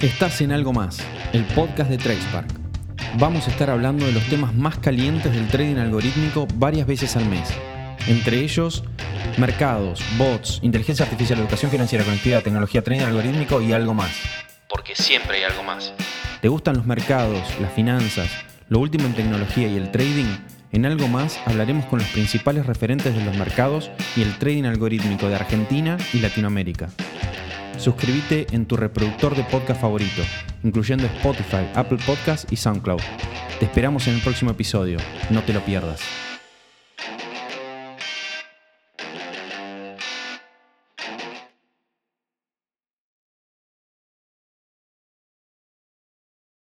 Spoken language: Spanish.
Estás en algo más, el podcast de Tradespark. Vamos a estar hablando de los temas más calientes del trading algorítmico varias veces al mes. Entre ellos, mercados, bots, inteligencia artificial, educación financiera, conectividad, tecnología, trading algorítmico y algo más. Porque siempre hay algo más. ¿Te gustan los mercados, las finanzas, lo último en tecnología y el trading? En algo más hablaremos con los principales referentes de los mercados y el trading algorítmico de Argentina y Latinoamérica. Suscríbete en tu reproductor de podcast favorito, incluyendo Spotify, Apple Podcasts y SoundCloud. Te esperamos en el próximo episodio, no te lo pierdas.